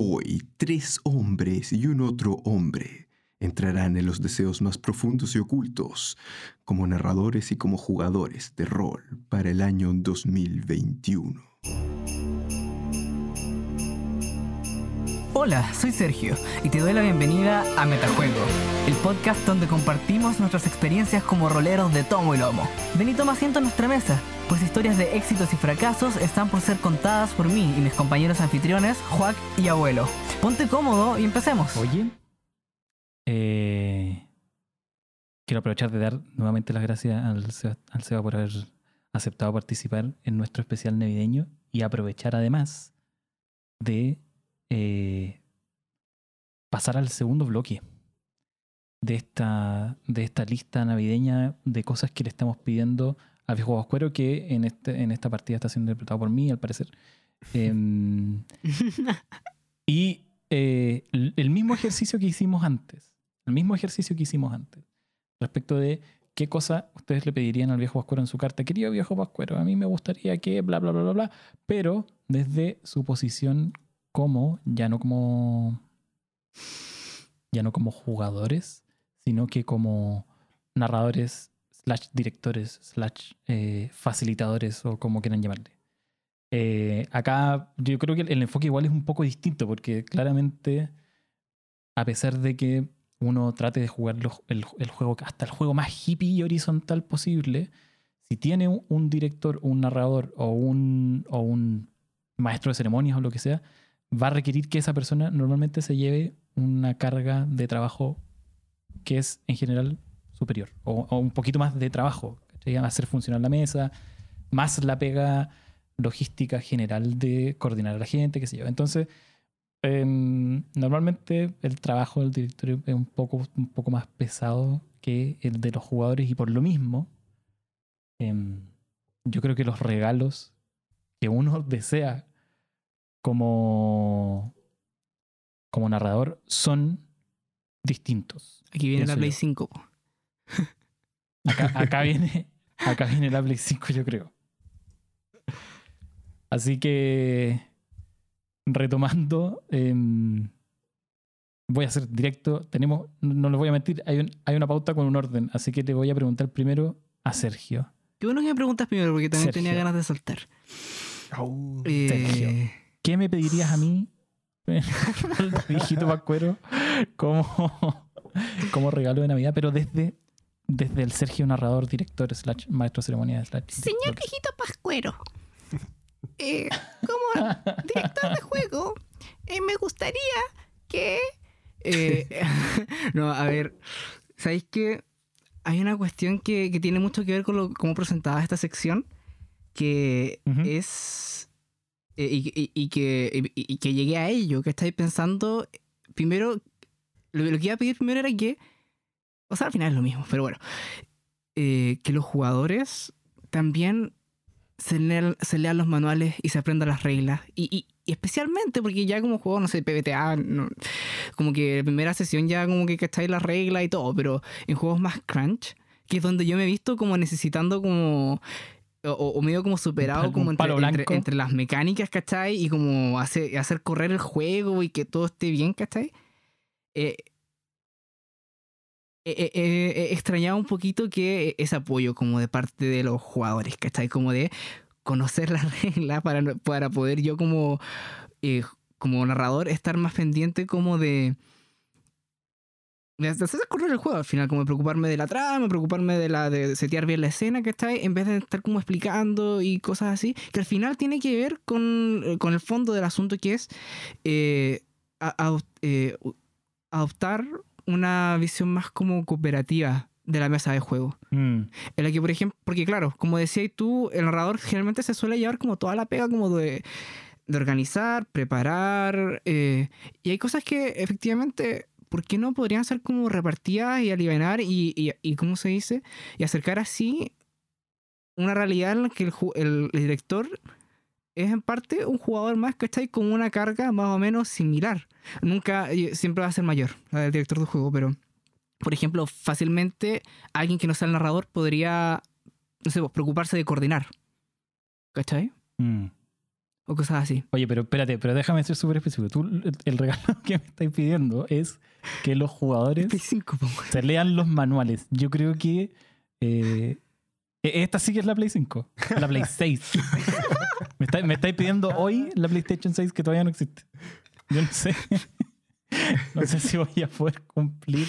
Hoy, tres hombres y un otro hombre entrarán en los deseos más profundos y ocultos como narradores y como jugadores de rol para el año 2021. Hola, soy Sergio y te doy la bienvenida a Metajuego, el podcast donde compartimos nuestras experiencias como roleros de tomo y lomo. Ven y toma asiento en nuestra mesa, pues historias de éxitos y fracasos están por ser contadas por mí y mis compañeros anfitriones, Juac y Abuelo. Ponte cómodo y empecemos. Oye, eh, quiero aprovechar de dar nuevamente las gracias al Seba, al Seba por haber aceptado participar en nuestro especial navideño y aprovechar además de eh, pasar al segundo bloque de esta, de esta lista navideña de cosas que le estamos pidiendo al viejo Vascuero, que en, este, en esta partida está siendo interpretado por mí, al parecer. Em, y eh, el el mismo ejercicio que hicimos antes, el mismo ejercicio que hicimos antes, respecto de qué cosa ustedes le pedirían al viejo Pascuero en su carta. Querido viejo Pascuero, a mí me gustaría que bla, bla, bla, bla, bla, pero desde su posición como, ya no como, ya no como jugadores, sino que como narradores, slash directores, slash eh, facilitadores o como quieran llamarle. Eh, acá yo creo que el, enfoque igual es un poco distinto porque claramente, a pesar de que uno trate de jugar el, el juego, hasta el juego más hippie y horizontal posible, si tiene un director, un narrador o un, o un maestro de ceremonias o lo que sea, va a requerir que esa persona normalmente se lleve una carga de trabajo que es en general superior o, un poquito más de trabajo, ¿cachai? hacer funcionar la mesa, más la pega logística general de coordinar a la gente, qué sé yo. Entonces, em, normalmente el trabajo del director es un poco, un poco más pesado que el de los jugadores y por lo mismo, em, yo creo que los regalos que uno desea como, como narrador son distintos. Aquí viene la Play yo. 5. po. Acá, acá viene, acá viene la Play 5, yo creo. Así que, retomando, em, voy a ser directo. Tenemos, no les voy a mentir, hay, un- hay una pauta con un orden, así que te voy a preguntar primero a Sergio. Qué bueno que me preguntas primero porque también tenía ganas de saltar. Au. Sergio. ¿Qué me pedirías a mí, hijito Pascuero, como, como regalo de Navidad? Pero desde, desde el Sergio narrador, director, slash maestro de ceremonia, slash Señor viejito Pascuero, eh, como director de juego, eh, me gustaría que... eh, no, a ver, ¿sabéis que hay una cuestión que, que tiene mucho que ver con lo, cómo presentaba esta sección? Que es. Eh, y, y- y que, y- que llegué a ello, que estáis pensando. Primero, lo, lo que iba a pedir primero era que. O sea, al final es lo mismo, pero bueno. eh, que los jugadores también se lean, se lean los manuales y se aprendan las reglas. Y, especialmente porque ya como juego, no sé, PBTA, no- como que la primera sesión ya como que cacháis las reglas y todo, pero en juegos más crunch, que es donde yo me he visto como necesitando como... O, o medio como superado como un entre, entre, entre las mecánicas, ¿cachai? Y como hacer, hacer correr el juego y que todo esté bien, ¿cachai? Eh, eh, eh, eh, eh, extrañaba un poquito que ese apoyo como de parte de los jugadores, ¿cachai? Como de conocer las reglas para, para poder yo como, eh, como narrador estar más pendiente como de... De hacer correr el juego al final, como preocuparme de la trama, preocuparme de la de setear bien la escena, ¿cachai? En vez de estar como explicando y cosas así, que al final tiene que ver con, eh, con el fondo del asunto que es eh, a- a- eh, adoptar una visión más como cooperativa de la mesa de juego. Mm. En la que, por ejemplo, porque claro, como decías tú, el narrador generalmente se suele llevar como toda la pega como de, de organizar, preparar, eh, y hay cosas que efectivamente, ¿por qué no podrían ser como repartidas y aliviar y, y, y ¿cómo se dice? Y acercar así una realidad en la que el, el- el director es en parte un jugador más, ¿cachai? Con una carga más o menos similar. Nunca, y siempre va a ser mayor, la del director del juego, pero por ejemplo, fácilmente alguien que no sea el narrador podría, no sé, pues, preocuparse de coordinar. ¿Cachai? Mm. o cosas así. Oye, pero espérate, pero déjame ser súper específico. Tú, el- el regalo que me estáis pidiendo es que los jugadores Play 5, po, weón. se lean los manuales. Yo creo que eh, e- esta sí que es la Play 5, la Play 6. me, está- me estáis pidiendo hoy la PlayStation 6 que todavía no existe. Yo no sé. No sé si voy a poder cumplir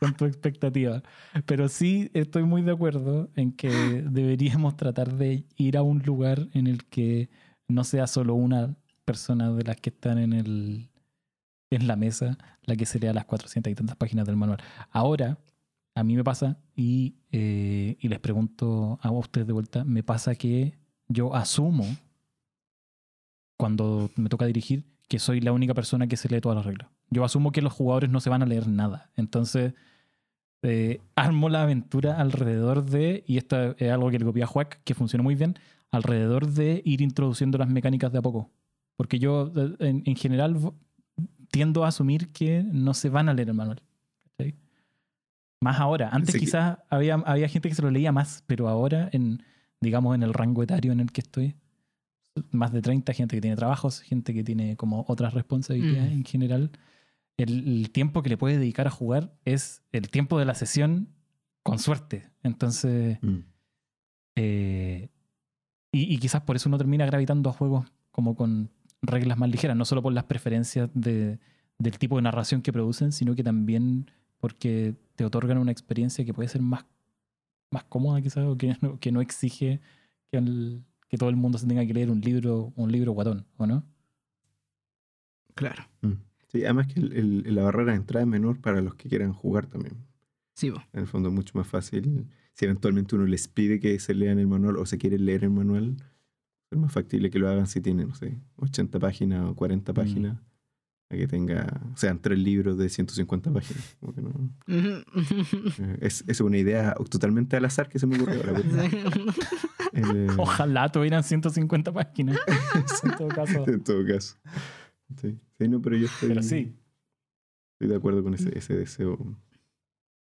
con tu expectativa. Pero sí estoy muy de acuerdo en que deberíamos tratar de ir a un lugar en el que no sea solo una persona de las que están en el en la mesa la que se lea las 400 y tantas páginas del manual. Ahora, a mí me pasa, y, eh, y les pregunto a ustedes de vuelta, me pasa que yo asumo, cuando me toca dirigir, que soy la única persona que se lee todas las reglas. Yo asumo que los jugadores no se van a leer nada. Entonces, eh, armo la aventura alrededor de, y esto es algo que le copié a Juac, que funcionó muy bien, alrededor de ir introduciendo las mecánicas de a poco. Porque yo, eh, en, en general, tiendo a asumir que no se van a leer el manual. Más ahora. Antes quizás había, había gente que se lo leía más, pero ahora, en, digamos, en el rango etario en el que estoy, más de 30, gente que tiene trabajos, gente que tiene como otras responsabilidades Mm. en general, el, el tiempo que le puede dedicar a jugar es el tiempo de la sesión con suerte. Entonces, Mm. eh, y, y quizás por eso uno termina gravitando a juegos como con reglas más ligeras, no solo por las preferencias de- del tipo de narración que producen, sino que también porque te otorgan una experiencia que puede ser más, más cómoda quizás, o que no, que no exige que, el- que todo el mundo se tenga que leer un libro, un libro guatón, ¿o no? Claro. Mm. Sí, además que el- el- la barrera de entrada es menor para los que quieran jugar también. Sí, po. En el fondo es mucho más fácil. Si eventualmente uno les pide que se lean el manual o se quiere leer el manual, es más factible que lo hagan si tienen, no sé, 80 páginas o 40 Mm. páginas. A que tenga, o sea, tres libros de 150 páginas. Como que no- es, es una idea totalmente al azar que se me ocurrió ahora. pero, eh, Ojalá tuvieran 150 páginas. en todo caso. en todo caso. Sí. Sí, no, pero yo estoy, Pero sí. estoy de acuerdo con ese, ese deseo.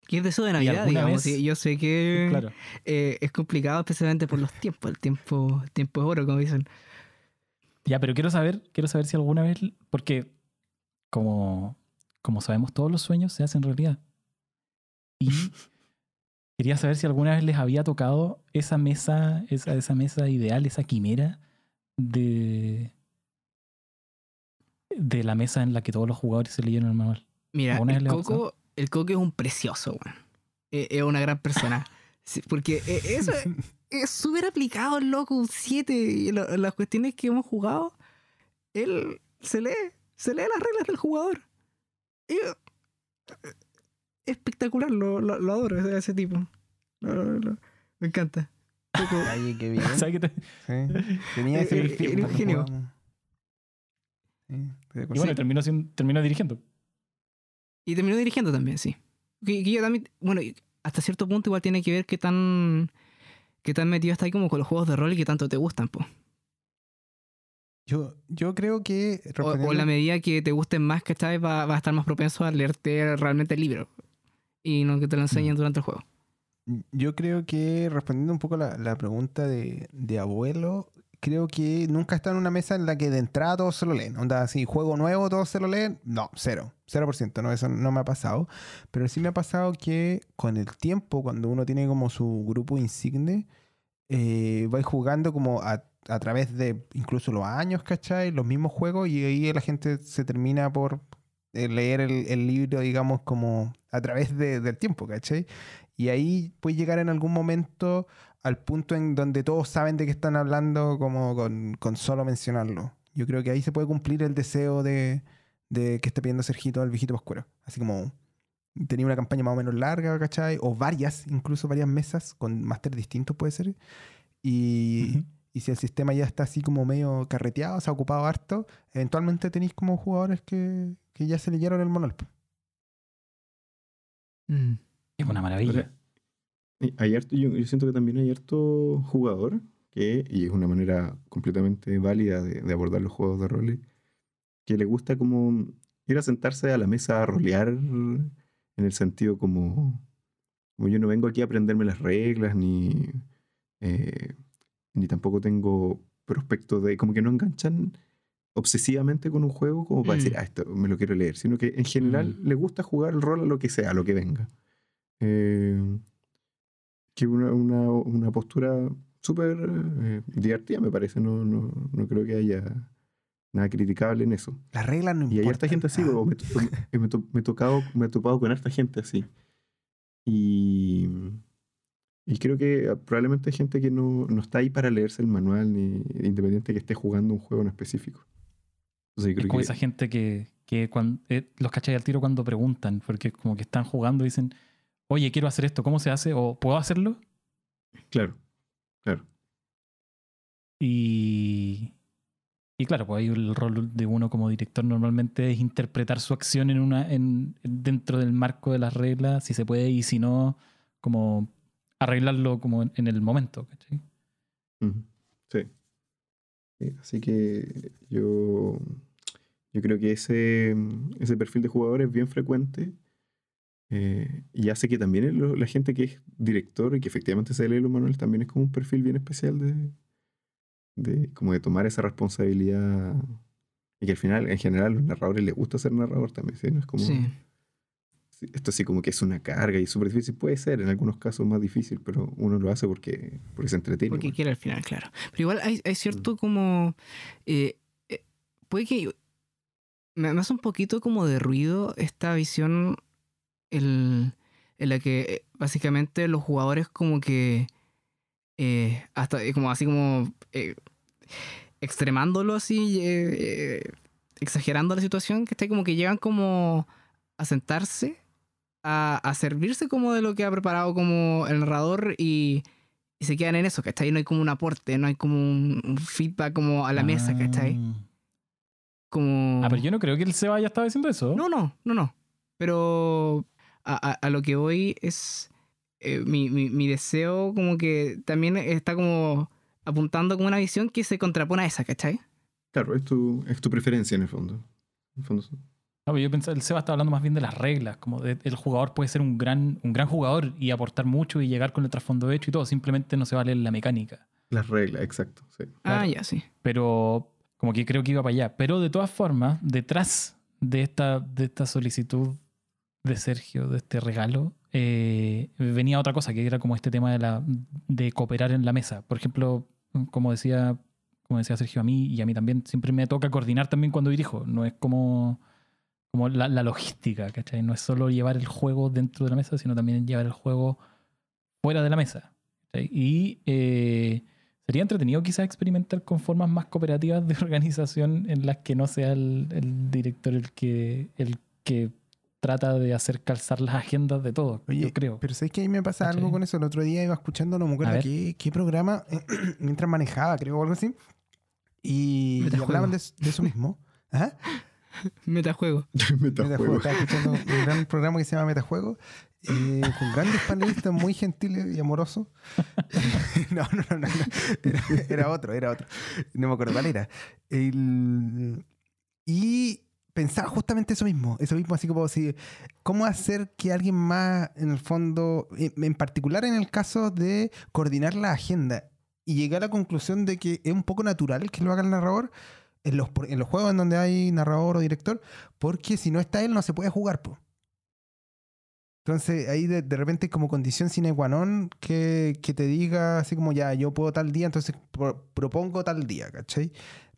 ¿Qué es de eso de Navidad, digamos? vez- yo sé que Claro. eh, es complicado especialmente por los tiempos. El tiempo, el tiempo es oro, como dicen. Ya, pero quiero saber, quiero saber si alguna vez, porque como, como sabemos, todos los sueños se hacen realidad. Y quería saber si alguna vez les había tocado esa mesa, esa, esa mesa ideal, esa quimera de, de la mesa en la que todos los jugadores se leyeron el manual. Mira, ¿Alguna vez el Coco, el Coco es un precioso, weón. Eh, Es una gran persona. Sí, porque eh, eso es- es súper aplicado, el loco, un 7. Y lo- las cuestiones que hemos jugado, él se lee, se lee las reglas del jugador. Y, eh, espectacular, lo, lo, lo adoro, ese, ese tipo. Lo- lo- lo- me encanta. Oye, qué bien. ¿Sabes qué te- Sí. Tenía jugábamos. Sí, estoy de Y bueno, terminó, terminó dirigiendo. Y terminó dirigiendo también, sí. Que, que yo también, bueno, hasta cierto punto igual tiene que ver qué tan, qué tan metido está ahí como con los juegos de rol y qué tanto te gustan, po. Yo, yo creo que O, la medida que te gusten más, ¿cachai? Va, va a estar más propenso a leerte realmente el libro. Y no que te lo enseñen durante el juego. Yo creo que respondiendo un poco la, la pregunta de, de abuelo, creo que nunca está en una mesa en la que de entrada todos se lo leen. Onda, así, juego nuevo, todos se lo leen. No, cero. Cero por ciento. No, eso no me ha pasado. Pero sí me ha pasado que con el tiempo, cuando uno tiene como su grupo insigne, eh, vais jugando como a, a través de incluso los años, ¿cachai? Los mismos juegos y ahí la gente se termina por eh, leer el, el libro, digamos, como a través de- del tiempo, ¿cachai? Y ahí puede llegar en algún momento al punto en donde todos saben de qué están hablando como con, con solo mencionarlo. Yo creo que ahí se puede cumplir el deseo de, de que esté pidiendo Sergito al viejito oscuro. Así como tenía una campaña más o menos larga, ¿cachai? O varias, incluso varias mesas con máster distintos puede ser. Y, y si el sistema ya está así como medio carreteado, se ha ocupado harto, eventualmente tenéis como jugadores que, que ya se leyeron el manual. po. Mm. Es una maravilla. Hay harto, yo, yo siento que también hay harto jugador que, y es una manera completamente válida de, de abordar los juegos de roles, que le gusta como ir a sentarse a la mesa a rolear en el sentido como, como yo no vengo aquí a aprenderme las reglas, ni, eh, ni tampoco tengo prospecto de, como que no enganchan obsesivamente con un juego como para Mm. decir, ah, esto me lo quiero leer, sino que en general Mm. le gusta jugar el rol a lo que sea, a lo que venga. Eh, que una, una, una postura súper eh, divertida, me parece. No, no, no creo que haya nada criticable en eso. Las reglas no Y hay importan. harta gente así, Ah, me, to- me, to- me tocado, me he topado con harta gente así. Y, y creo que ah, probablemente hay gente que no, no está ahí para leerse el manual, ni independiente que esté jugando un juego en específico. Entonces, yo Es creo como que, esa gente que, que cuando, eh, los cachai al tiro cuando preguntan, porque como que están jugando y dicen, oye, quiero hacer esto, ¿cómo se hace? ¿O puedo hacerlo? claro, claro. Y, y claro, pues ahí el rol de uno como director normalmente es interpretar su acción en una, en, dentro del marco de las reglas, si se puede, y si no, como arreglarlo como en, en el momento. ¿cachai? Sí, Así que yo, yo creo que ese, ese perfil de jugador es bien frecuente eh, y hace que también el- la gente que es director y que efectivamente se lee los manuales también es como un perfil bien especial de, de como de tomar esa responsabilidad y que al final, en general, a los narradores les gusta ser narrador también, ¿sí? No es como... Sí. Esto sí como que es una carga y súper difícil. Puede ser en algunos casos más difícil, pero uno lo hace porque, porque se entretiene. Porque quiere al final, claro. Pero igual hay, hay cierto como... eh, eh, puede que... Me hace un poquito como de ruido esta visión el- en la que básicamente los jugadores como que... eh, hasta eh, como así como... eh, extremándolo así, eh, exagerando la situación, que está como que llegan como a sentarse, a, a servirse como de lo que ha preparado como el narrador y, y se quedan en eso, ¿cachai? No hay como un aporte, no hay como un, un feedback como a la mesa, ¿cachai? Ah. Como... Ah, pero yo no creo que el Seba haya estado diciendo eso. No, no, no, no. Pero a, a- a lo que voy es eh, mi, mi- mi deseo como que también está como apuntando como una visión que se contrapone a esa, ¿cachai? Claro, es tu, es tu preferencia en el fondo. En el fondo, No, pero yo pensaba, el Seba está hablando más bien de las reglas, como de- el jugador puede ser un gran, un gran jugador y aportar mucho y llegar con el trasfondo hecho y todo, simplemente no se vale la mecánica. las reglas, exacto. Sí. Ah, Claro. ya, sí. Pero como que creo que iba para allá. Pero de todas formas, detrás de esta, de esta solicitud de Sergio, de este regalo, eh, venía otra cosa, que era como este tema de, la, de cooperar en la mesa. Por ejemplo, como decía, como decía Sergio a mí y a mí también, siempre me toca coordinar también cuando dirijo. No es como, como la, la logística, ¿cachai? No es solo llevar el juego dentro de la mesa, sino también llevar el juego fuera de la mesa. Y eh, sería entretenido quizás experimentar con formas más cooperativas de organización en las que no sea el, el director el que, el que trata de hacer calzar las agendas de todos, Oye, yo creo. Pero ¿sabes que a mí me pasa algo con eso? El otro día iba escuchando, no me acuerdo qué, qué programa, mientras manejaba, creo, o algo así. Y, y hablaban de, de eso mismo. Ajá. Metajuego. Metajuego. Metajuego. Estaba escuchando un gran programa que se llama Metajuego, eh, con grandes panelistas muy gentiles y amorosos. no, no, no, no, no. Era, era otro, era otro. No me acuerdo cuál era. El- y pensaba justamente eso mismo, eso mismo, así como si, cómo hacer que alguien más, en el fondo, en particular en el caso de coordinar la agenda, y llegar a la conclusión de que es un poco natural que lo haga el narrador en los, en los juegos en donde hay narrador o director, porque si no está él no se puede jugar. po. Entonces ahí de, de repente como condición sine qua non que, que te diga así como ya yo puedo tal día, entonces pro- propongo tal día, ¿cachai?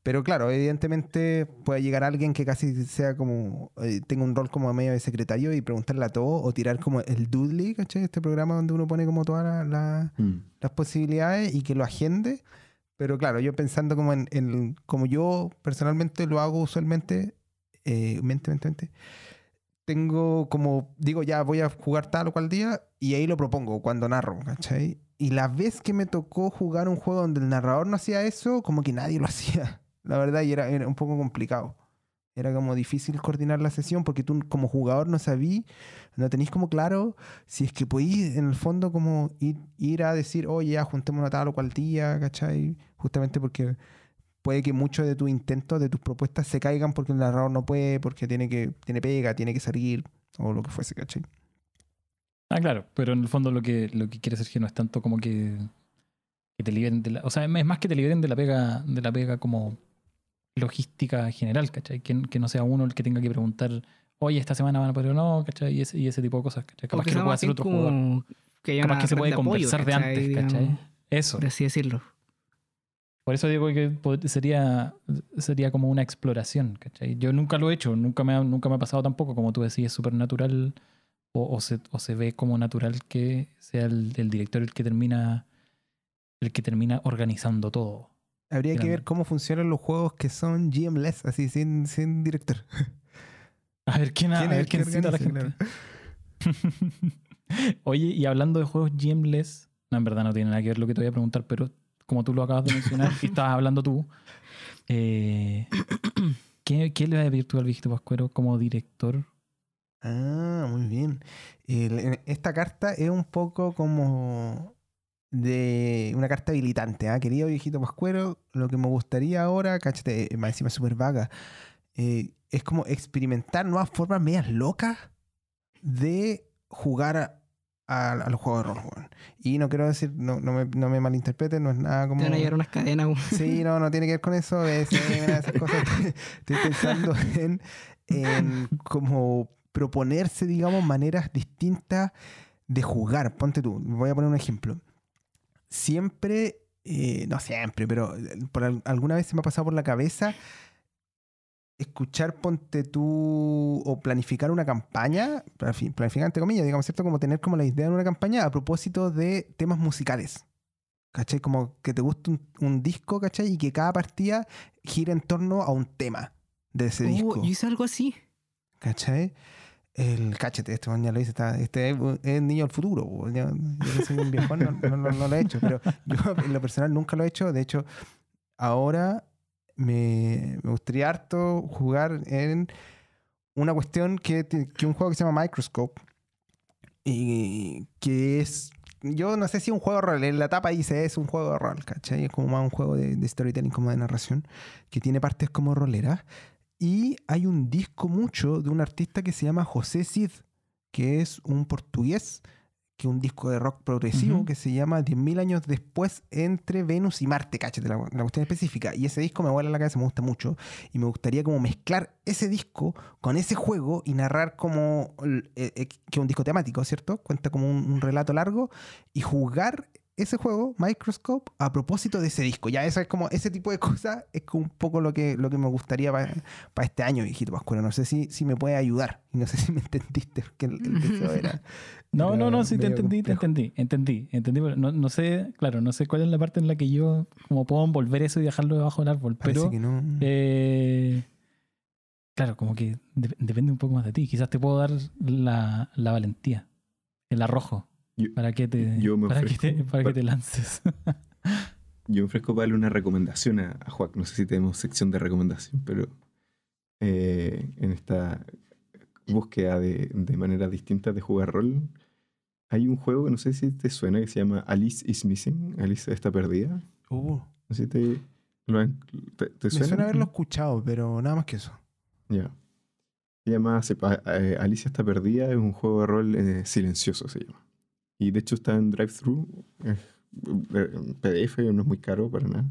Pero claro, evidentemente puede llegar alguien que casi sea como, eh, tenga un rol como medio de secretario y preguntarle a todo o tirar como el doodly, ¿cachai? Este programa donde uno pone como todas las- las Mm. las posibilidades y que lo agende. Pero claro, yo pensando como en, en- como yo personalmente lo hago usualmente, eh, mente, mente, mente, tengo como, digo, ya voy a jugar tal o cual día y ahí lo propongo cuando narro, ¿cachai? Y la vez que me tocó jugar un juego donde el narrador no hacía eso, como que nadie lo hacía, la verdad, y era, era un poco complicado. Era como difícil coordinar la sesión porque tú como jugador no sabías, no tenéis como claro si es que podéis en el fondo como ir, ir a decir, oye, ya juntémonos a tal o cual día, ¿cachai? Justamente porque puede que muchos de tus intentos, de tus propuestas se caigan porque el narrador no puede, porque tiene que tiene pega, tiene que salir o lo que fuese, ¿cachai? Ah, claro, pero en el fondo lo que, lo que quiere Sergio no es tanto como que que te liberen de la. O sea, es más que te liberen de la pega, de la pega como logística general, ¿cachai? Que, que no sea uno el que tenga que preguntar, oye, esta semana van a poder o no, ¿cachai? Y ese, y ese tipo de cosas, ¿cachai? Capaz que lo puede hacer otro jugador. Que Capaz que se puede apoyo, conversar de antes, Digamos, ¿cachai? Eso. Por así decirlo. Por eso digo que sería, sería como una exploración, ¿cachai? Yo nunca lo he hecho, nunca me ha, nunca me ha pasado tampoco, como tú decís, es súper natural o, o se, o se ve como natural que sea el, el director el que termina el que termina organizando todo. Habría que ver cómo funcionan los juegos que son GM-less, así, sin, sin director. A ver quién, a ¿Quién es ver quién cita a la organiza? gente. Oye, y hablando de juegos GMless, no, en verdad no tiene nada que ver lo que te voy a preguntar, pero como tú lo acabas de mencionar y estabas hablando tú, eh, ¿qué, ¿qué le va a pedir tú al viejito Pascuero como director? Ah, muy bien. El- en- esta carta es un poco como de una carta habilitante. ¿ah? Querido viejito Pascuero, lo que me gustaría ahora, cáchate, eh, más encima súper vaga, eh, es como experimentar nuevas formas medias locas de jugar a, a- a los juegos de rol. Y no quiero decir, no, no, me, no me malinterpreten, no es nada como... Te van a llevar unas cadenas. weón. Sí, no, no tiene que ver con eso. Es, eh, una de esas cosas. Estoy pensando en, en como proponerse, digamos, maneras distintas de jugar. Ponte tú, voy a poner un ejemplo. Siempre, eh, no siempre, pero eh, por al- alguna vez se me ha pasado por la cabeza escuchar, ponte tú, o planificar una campaña, planifi- planificar entre comillas, digamos, ¿cierto? Como tener como la idea de una campaña a propósito de temas musicales. ¿Cachai? Como que te gusta un, un disco, ¿cachai? Y que cada partida gira en torno a un tema de ese Oh, disco. yo hice algo así. ¿Cachai? El cachete, este weón ya lo hice, está, este es, es niño del futuro. Yo que soy un viejón, no, no- no- no lo he hecho, pero yo en lo personal nunca lo he hecho. De hecho, ahora me, me gustaría harto jugar en una cuestión que, que un juego que se llama Microscope y que es yo no sé si un juego de rol, en la tapa dice es un juego de rol, ¿cachai? Es como más un juego de, de storytelling, como de narración, que tiene partes como roleras. Y hay un disco mucho de un artista que se llama José Cid, que es un portugués, que es un disco de rock progresivo que se llama 10.000 años después entre Venus y Marte, cáchate la, la cuestión específica. Y ese disco me vuela la cabeza, me gusta mucho. Y me gustaría como mezclar ese disco con ese juego y narrar como eh, eh, que es un disco temático, ¿cierto? Cuenta como un, un relato largo y jugar ese juego, Microscope, a propósito de ese disco. Ya eso es como, ese tipo de cosas es como un poco lo que, lo que me gustaría para este año, viejito Pascuero. No sé si, si me puede ayudar. Y no sé si me entendiste, porque el, el deseo era... No, era no, no, sí te entendí, te entendí, entendí, entendí. No, no sé, claro, no sé cuál es la parte en la que yo como puedo envolver eso y dejarlo debajo del árbol, Parece pero que no... eh, claro, como que de- depende un poco más de ti. Quizás te puedo dar la, la valentía, el arrojo, Yo- para que te, yo me para que te, para que te lances. Yo me ofrezco para darle una recomendación a, a Juan. No sé si tenemos sección de recomendación, pero eh, en esta búsqueda de, de maneras distintas de jugar rol, hay un juego que no sé si te suena que se llama Alice is Missing. Alice está perdida. Uh, No sé si te, lo han- te, te me suena. suena haberlo escuchado, pero nada más que eso. Ya. Se llama eh, Alicia está perdida, es un juego de rol eh, silencioso, se llama. Y de hecho está en drive-thru, eh, PDF, no es muy caro para nada.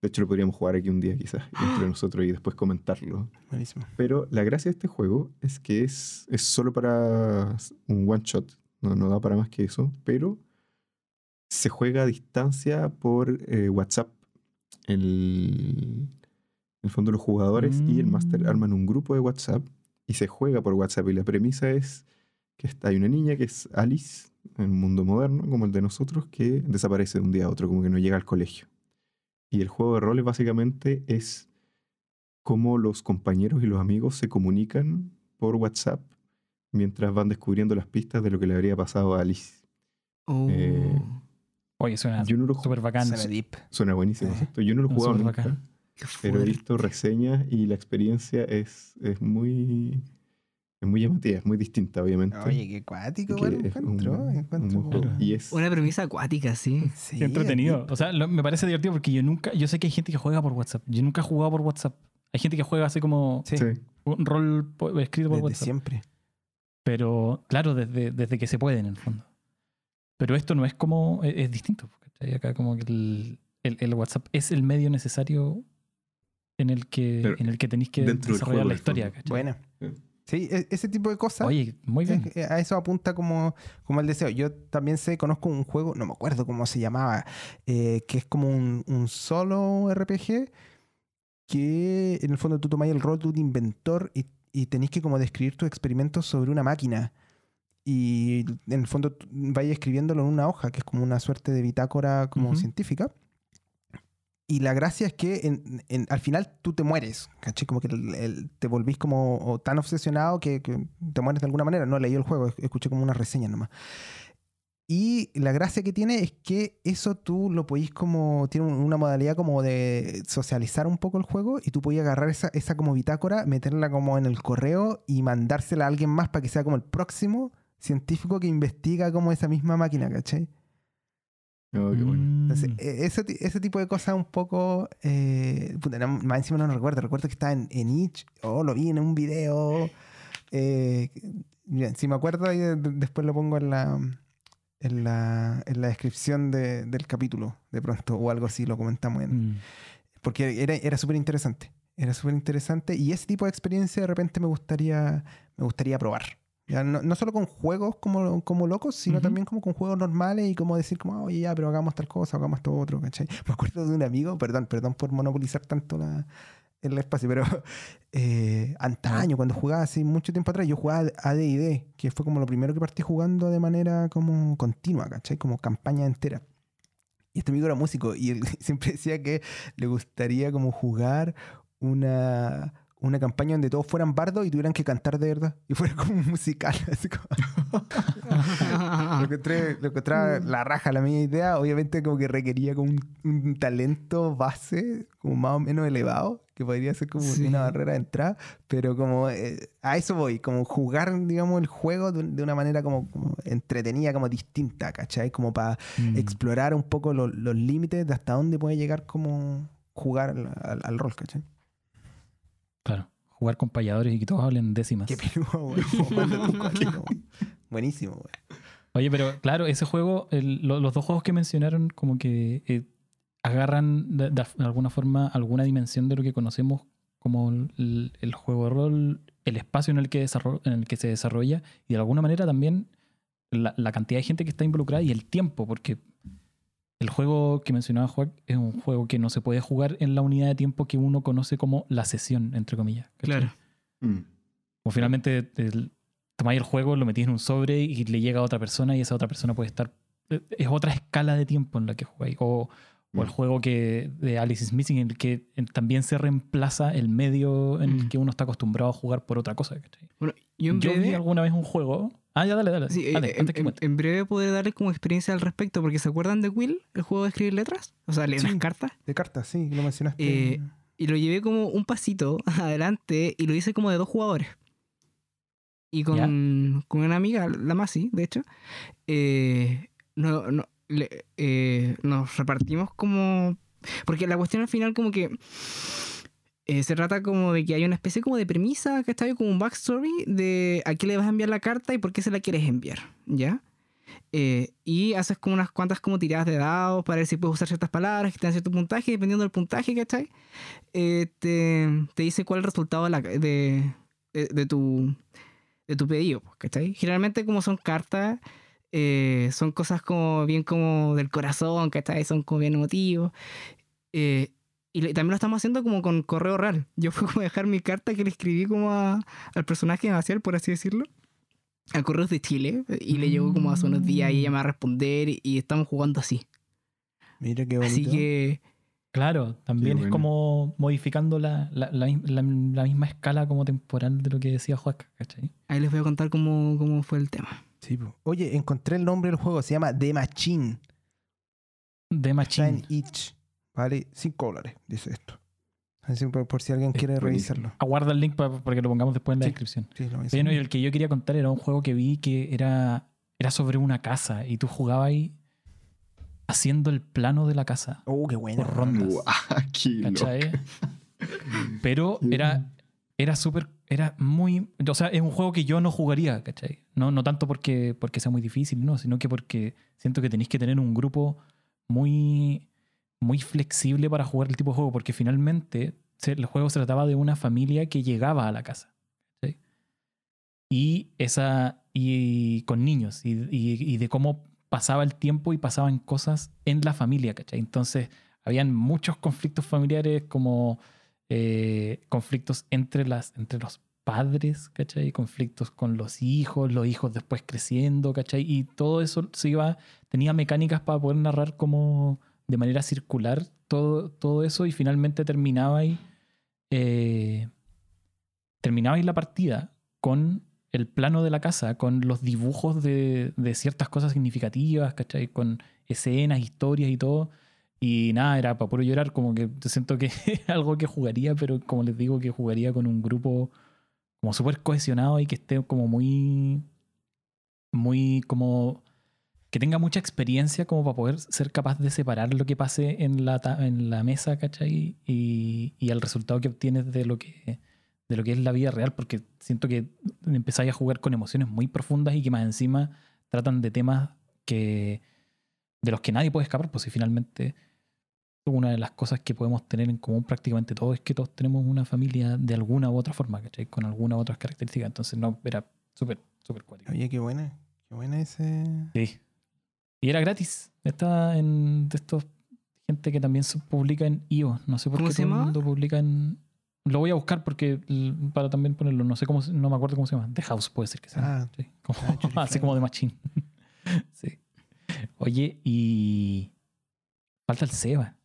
De hecho lo podríamos jugar aquí un día quizás, entre nosotros y después comentarlo. Buenísimo. Pero la gracia de este juego es que es, es solo para un one shot, no, no da para más que eso, pero se juega a distancia por eh, WhatsApp. El, en el fondo los jugadores y el máster Mm. arman un grupo de WhatsApp y se juega por WhatsApp y la premisa es que está, hay una niña que es Alice en un mundo moderno como el de nosotros que desaparece de un día a otro, como que no llega al colegio. Y el juego de roles básicamente es cómo los compañeros y los amigos se comunican por WhatsApp mientras van descubriendo las pistas de lo que le habría pasado a Alice. Oh. Eh, Oye, suena Yo no lo súper bacán. Suena deep. Suena buenísimo, Eh, ¿cierto? Yo no lo he jugado nunca, pero he visto reseñas y la experiencia es, es muy es muy llamativa, es muy distinta, obviamente. Oye, qué cuático, Que bueno, un- encuentro. un encuentro buen juego. Claro. Y es, Una premisa acuática, sí. Sí, Qué entretenido. O sea, lo- me parece divertido porque yo nunca, yo sé que hay gente que juega por WhatsApp. Yo nunca he jugado por WhatsApp. Hay gente que juega así como Sí, un rol escrito por desde WhatsApp. siempre. Pero claro, desde, desde que se puede en el fondo. Pero esto no es como, es, es distinto. ¿cachai? Acá como que el, el- el WhatsApp es el medio necesario en el que, Pero en el que tenéis que desarrollar juego, la historia. Bueno. Sí. Sí, e- ese tipo de cosas. Oye, muy bien. Sí, a eso apunta como, como el deseo. Yo también sé, conozco un juego, no me acuerdo cómo se llamaba, eh, que es como un, un solo RPG que en el fondo tú tomás el rol de un inventor y, y tenés que como describir tus experimentos sobre una máquina. Y en el fondo vayas escribiéndolo en una hoja, que es como una suerte de bitácora como Ujú. científica. Y la gracia es que en- en- al final tú te mueres, ¿cachai? Como que el- el- te volvís como tan obsesionado que, que te mueres de alguna manera. No leí el juego, es- escuché como una reseña nomás. Y la gracia que tiene es que eso tú lo podís como, tiene un- una modalidad como de socializar un poco el juego y tú podías agarrar esa, esa como bitácora, meterla como en el correo y mandársela a alguien más para que sea como el próximo científico que investiga como esa misma máquina, ¿cachai? Oh, qué bueno. Entonces, Mm. e- ese, ti- ese tipo de cosas un poco. Eh, puta, no- más encima no lo recuerdo. Recuerdo que estaba en, en Itch. O lo vi en un video. eh, bien, si me acuerdo, de- después lo pongo en la. En la, en la descripción de- del capítulo, de pronto, o algo así, lo comentamos. En, Mm. porque era, era súper interesante. Era súper interesante. Y ese tipo de experiencia de repente me gustaría, me gustaría probar. Ya, no, no solo con juegos como, como locos, sino también como con juegos normales y como decir como, oye, ya, pero hagamos tal cosa, hagamos esto otro, ¿cachai? Me acuerdo de un amigo, perdón, perdón por monopolizar tanto la, el espacio, pero eh, antaño, cuando jugaba así mucho tiempo atrás, yo jugaba a D&D, que fue como lo primero que partí jugando de manera como continua, ¿cachai? Como campaña entera. Y este amigo era músico y él siempre decía que le gustaría como jugar una, una campaña donde todos fueran bardos y tuvieran que cantar de verdad. Y fuera como un musical. Así como... lo encontré, lo la raja, la misma idea. Obviamente como que requería como un, un talento base, como más o menos elevado, que podría ser como Sí. una barrera de entrada. Pero como eh, a eso voy, como jugar, digamos, el juego de, de una manera como, como entretenida, como distinta, ¿cachai? Como para Mm. explorar un poco lo- los límites de hasta dónde puede llegar como jugar al, al- al rol, ¿cachai? Claro. Jugar con payadores y que todos hablen décimas. Qué peludo. Buenísimo, güey. Oye, pero claro, ese juego, el- lo- los dos juegos que mencionaron, como que eh, agarran de, de alguna forma alguna dimensión de lo que conocemos como el, el juego de rol, el espacio en el, que desarro- en el que se desarrolla y de alguna manera también la, la cantidad de gente que está involucrada y el tiempo, porque el juego que mencionaba Juan es un juego que no se puede jugar en la unidad de tiempo que uno conoce como la sesión, entre comillas. ¿cachai? Claro. Mm. Como finalmente el- tomáis el juego, lo metís en un sobre y le llega a otra persona y esa otra persona puede estar. eh, Es otra escala de tiempo en la que jugáis. O, o el Mm. juego que de Alice is Missing, en el que también se reemplaza el medio en el Mm. que uno está acostumbrado a jugar por otra cosa. ¿cachai? Bueno, yo en Yo vi alguna vez un juego. Ah, ya, dale, dale. sí, eh, Dale, en, antes que en- cuente. en breve podré darles como experiencia al respecto, porque ¿se acuerdan de Will, el juego de escribir letras? O sea, leer Sí. las cartas. De cartas, sí, lo mencionaste. Eh, Y lo llevé como un pasito adelante y lo hice como de dos jugadores. Y con, con una amiga, la Masi, de hecho, eh, no, no, le- eh, nos repartimos como... Porque la cuestión al final como que eh, se trata como de que hay una especie como de premisa, ahí como un backstory de a qué le vas a enviar la carta y por qué se la quieres enviar, ¿ya? Eh, y haces como unas cuantas como tiradas de dados para ver si puedes usar ciertas palabras que tengan cierto puntaje, dependiendo del puntaje, ¿cachai? Eh, te, te dice cuál es el resultado de, la- de, de- de tu, de tu pedido, pues, ¿cachai? Generalmente como son cartas, eh, son cosas como bien como del corazón, ¿cachai? Son como bien emotivos. Eh, y también lo estamos haciendo como con correo real. Yo fui como a dejar mi carta que le escribí como a- al personaje facial, por así decirlo, a Correos de Chile. Y le llegó como hace unos días y ella me va a responder y, estamos jugando así. Mira qué bonito. Así que Claro, también Qué es bueno. como modificando la, la, la, la- la misma escala como temporal de lo que decía Juan, ¿cachai? ahí les voy a contar cómo, cómo fue el tema. Sí, po. Oye, encontré el nombre del juego, se llama The Machine. De Está Machine. en Itch. Vale 5 dólares, dice esto. Así por, por si alguien Es quiere buenísimo. revisarlo. Aguarda el link pa- para que lo pongamos después en la Sí. descripción. Sí, lo voy a Oye, no, y el que yo quería contar era un juego que vi que era, era sobre una casa y tú jugabas ahí haciendo el plano de la casa Oh, qué bueno. por rondas. ¿Cachai? Pero era, era súper, era muy, o sea, es un juego que yo no jugaría, ¿cachai? No, no tanto porque, porque sea muy difícil, no, sino que porque siento que tenéis que tener un grupo muy, muy flexible para jugar el tipo de juego, porque finalmente el juego se trataba de una familia que llegaba a la casa. ¿sí? Y esa. y con niños. Y, y- y de cómo pasaba el tiempo y pasaban cosas en la familia, ¿cachai? Entonces, habían muchos conflictos familiares como eh, conflictos entre, las, entre los padres, ¿cachai? Conflictos con los hijos, los hijos después creciendo, ¿cachai? Y todo eso se iba, tenía mecánicas para poder narrar como de manera circular todo, todo eso y finalmente terminaba ahí, eh, terminaba ahí la partida con el plano de la casa, con los dibujos de, de ciertas cosas significativas, ¿cachai? Con escenas, historias y todo. Y nada, era para puro llorar, como que siento que es algo que jugaría, pero como les digo, que jugaría con un grupo como súper cohesionado y que esté como muy, muy como que tenga mucha experiencia como para poder ser capaz de separar lo que pase en la, en la mesa, ¿cachai? Y, y el resultado que obtienes de lo que, de lo que es la vida real, porque siento que empezáis a jugar con emociones muy profundas y que más encima tratan de temas que de los que nadie puede escapar, pues si finalmente una de las cosas que podemos tener en común prácticamente todos es que todos tenemos una familia de alguna u otra forma, ¿cachai? Con alguna u otras características. Entonces, no, era súper, súper cuático. Oye, qué buena. Qué buena ese. Sí. Y era gratis. Estaba en de estos gente que también se publica en IO. No sé por ¿Cómo qué se todo el mundo publica en. Lo voy a buscar porque para también ponerlo. No sé cómo, no me acuerdo cómo se llama. The House puede ser que sea. Ah, Sí, como- Ah, así como de Machine. sí. Oye, y falta el Seba.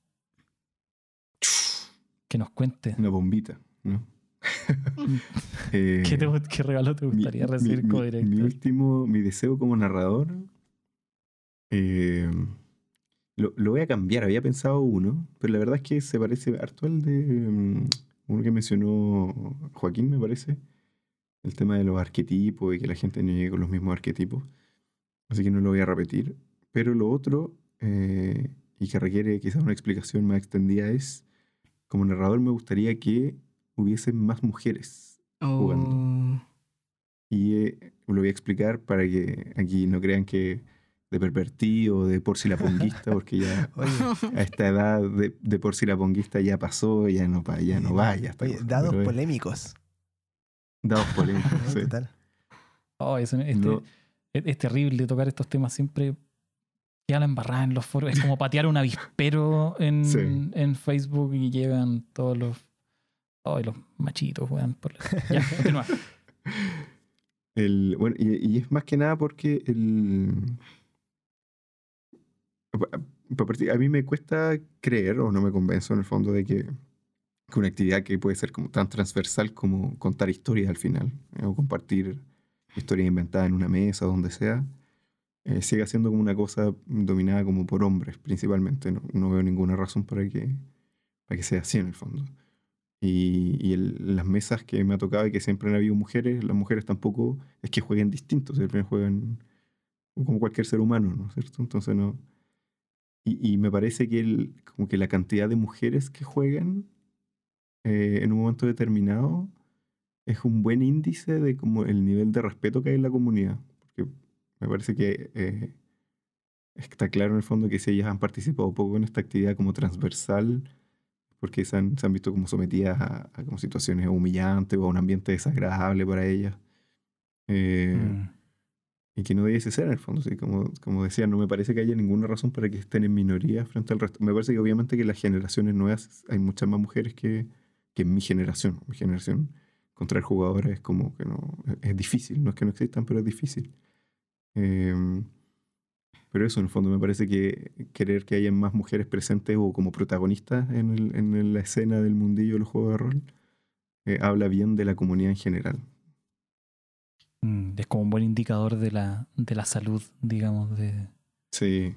Que nos cuente. Una bombita, ¿no? Eh, ¿Qué, te- qué regalo te mi- gustaría mi- recibir mi- Mi director? último, mi deseo como narrador, eh, lo, lo voy a cambiar. Había pensado uno, pero la verdad es que se parece harto al de mm, uno que mencionó Joaquín, me parece. El tema de los arquetipos y que la gente no llegue con los mismos arquetipos. Así que no lo voy a repetir. Pero lo otro, eh, y que requiere quizás una explicación más extendida, es, como narrador me gustaría que hubiesen más mujeres Jugando. Oh, y eh, lo voy a explicar para que aquí no crean que de pervertido o de por si la ponguista, porque ya Oye, a esta edad de, de por si la ponguista ya pasó, ya no, pa- ya no vaya. esta oye, cosa, dados pero polémicos. Dados polémicos, sí. Total. Oh, es, este- No, es, es terrible tocar estos temas siempre. Queda la embarrada en los foros. Es como patear un avispero en, Sí. en Facebook y llegan todos los. Ay, los machitos, weón. por la- Ya, continúa. el, bueno, y, y es más que nada porque el... A mí me cuesta creer, o no me convenzo en el fondo, de que, que una actividad que puede ser como tan transversal como contar historias al final, eh, o compartir historias inventadas en una mesa, donde sea, eh, siga siendo como una cosa dominada como por hombres principalmente. No, no veo ninguna razón para que, para que sea así en el fondo. Y, y el- las mesas que me ha tocado y que siempre han habido mujeres, las mujeres tampoco es que jueguen distintos, siempre juegan como cualquier ser humano, ¿no es cierto? Entonces no... Y, me parece que, el, como que la cantidad de mujeres que juegan eh, en un momento determinado es un buen índice de como el nivel de respeto que hay en la comunidad. Porque me parece que eh, está claro en el fondo que si ellas han participado poco en esta actividad como transversal, porque se han, se han visto como sometidas a, a como situaciones humillantes o a un ambiente desagradable para ellas. Eh, Mm. Y que no debiese ser en el fondo. sí, Como, como decía, no me parece que haya ninguna razón para que estén en minoría frente al resto. Me parece que obviamente que las generaciones nuevas hay muchas más mujeres que, que en mi generación. Mi generación, encontrar jugadoras es como que no, es difícil. No es que no existan, pero es difícil. Em, pero eso, en el fondo, me parece que querer que haya más mujeres presentes o como protagonistas en, el- en la escena del mundillo de los juegos de rol eh, habla bien de la comunidad en general. Mm, Es como un buen indicador de la, de la salud, digamos, de, Sí,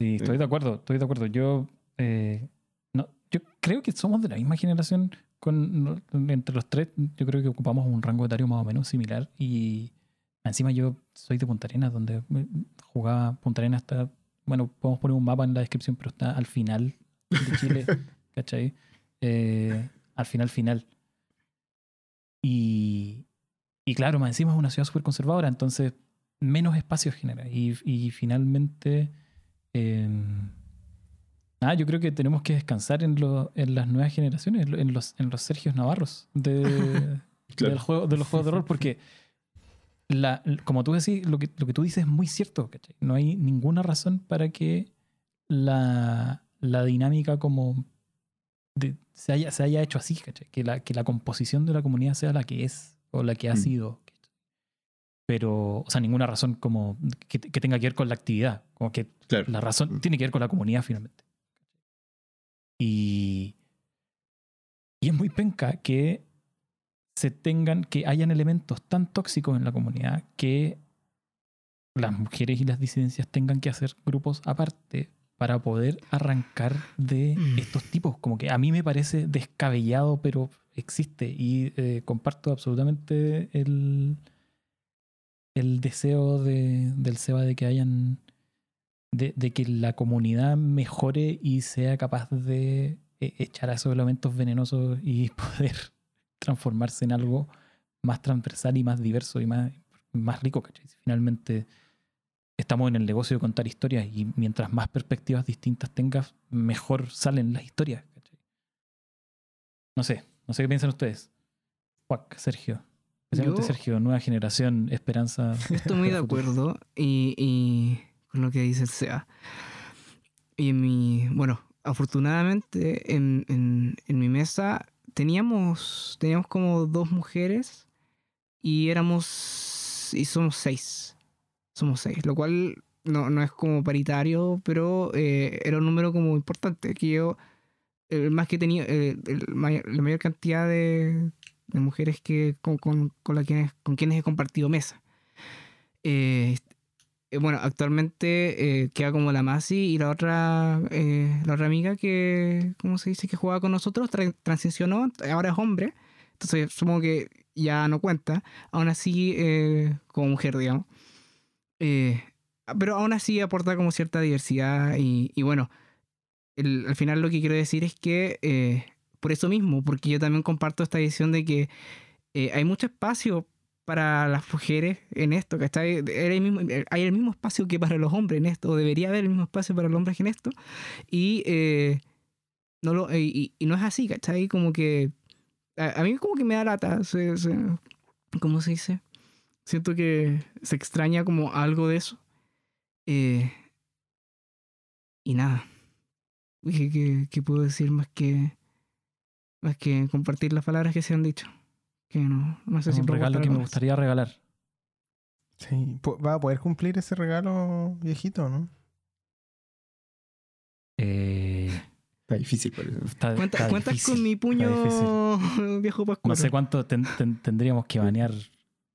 Sí, estoy Sí. de acuerdo, estoy de acuerdo. Yo, eh, no, yo creo que somos de la misma generación. Con, entre los tres, yo creo que ocupamos un rango etario más o menos similar. Y encima yo soy de Punta Arenas, donde eh, jugaba Punta Arenas hasta, bueno, podemos poner un mapa en la descripción, pero está al final de Chile, ¿cachai? Eh, al final, final. Y, y claro, más encima es una ciudad súper conservadora, entonces menos espacios genera. Y, y finalmente Eh, ah, yo creo que tenemos que descansar en, lo- en las nuevas generaciones, en los, en los Sergios Navarros de, Claro. del juego, de los juegos de rol, porque la, como tú decís, lo que, lo que tú dices es muy cierto, ¿cachai? No hay ninguna razón para que la, la dinámica como de- se, haya, se haya hecho así, ¿cachai? Que la, que la composición de la comunidad sea la que es o la que ha Mm. sido. Pero, o sea, ninguna razón como que, que tenga que ver con la actividad, como que Claro. la razón tiene que ver con la comunidad finalmente. Y, y es muy penca que se tengan, que hayan elementos tan tóxicos en la comunidad que las mujeres y las disidencias tengan que hacer grupos aparte para poder arrancar de Mm. estos tipos. Como que a mí me parece descabellado, pero existe. Y eh, comparto absolutamente el, el deseo de, del Seba de que hayan. De, de que la comunidad mejore y sea capaz de eh, echar a esos elementos venenosos y poder transformarse en algo más transversal y más diverso y más, más rico, ¿cachai? Finalmente estamos en el negocio de contar historias y mientras más perspectivas distintas tengas, mejor salen las historias. No sé, no sé qué piensan ustedes. Juac, Sergio. Especialmente Yo- Sergio, nueva generación, esperanza. Estoy muy de acuerdo y, y con lo que dice el SEA. Y en mi, bueno, afortunadamente en, en, en mi mesa teníamos, teníamos como dos mujeres y éramos, y somos seis. Somos seis, lo cual no, no es como paritario, pero eh, era un número como importante, que yo, el más que tenía, eh, la mayor cantidad de, de mujeres que con, con, con, la quienes, con quienes he compartido mesa. Eh, eh, bueno, actualmente eh, queda como la Masi y la otra, eh, la otra amiga que, ¿cómo se dice? Que jugaba con nosotros, tra- transicionó, ahora es hombre. Entonces supongo que ya no cuenta. Aún así, eh, como mujer, digamos. Eh, pero aún así aporta como cierta diversidad y, y bueno, el- al final lo que quiero decir es que eh, por eso mismo, porque yo también comparto esta visión de que eh, hay mucho espacio para las mujeres en esto, que era el mismo, hay el mismo espacio que para los hombres en esto, o debería haber el mismo espacio para los hombres en esto, y, eh, no, lo, y, y no es así, ¿cachai? Como que a, a mí como que me da lata, ¿cómo se dice? Siento que se extraña como algo de eso. Eh, y nada, ¿qué, qué, qué puedo decir más que, más que compartir las palabras que se han dicho? Que no, no sé Es si un regalo que me gustaría regalar. Sí. ¿Va a poder cumplir ese regalo viejito, no? Eh, Está difícil, parece. está- Cuenta- está cuentas difícil, con mi puño viejo pascual. No sé cuánto ten- ten- tendríamos que banear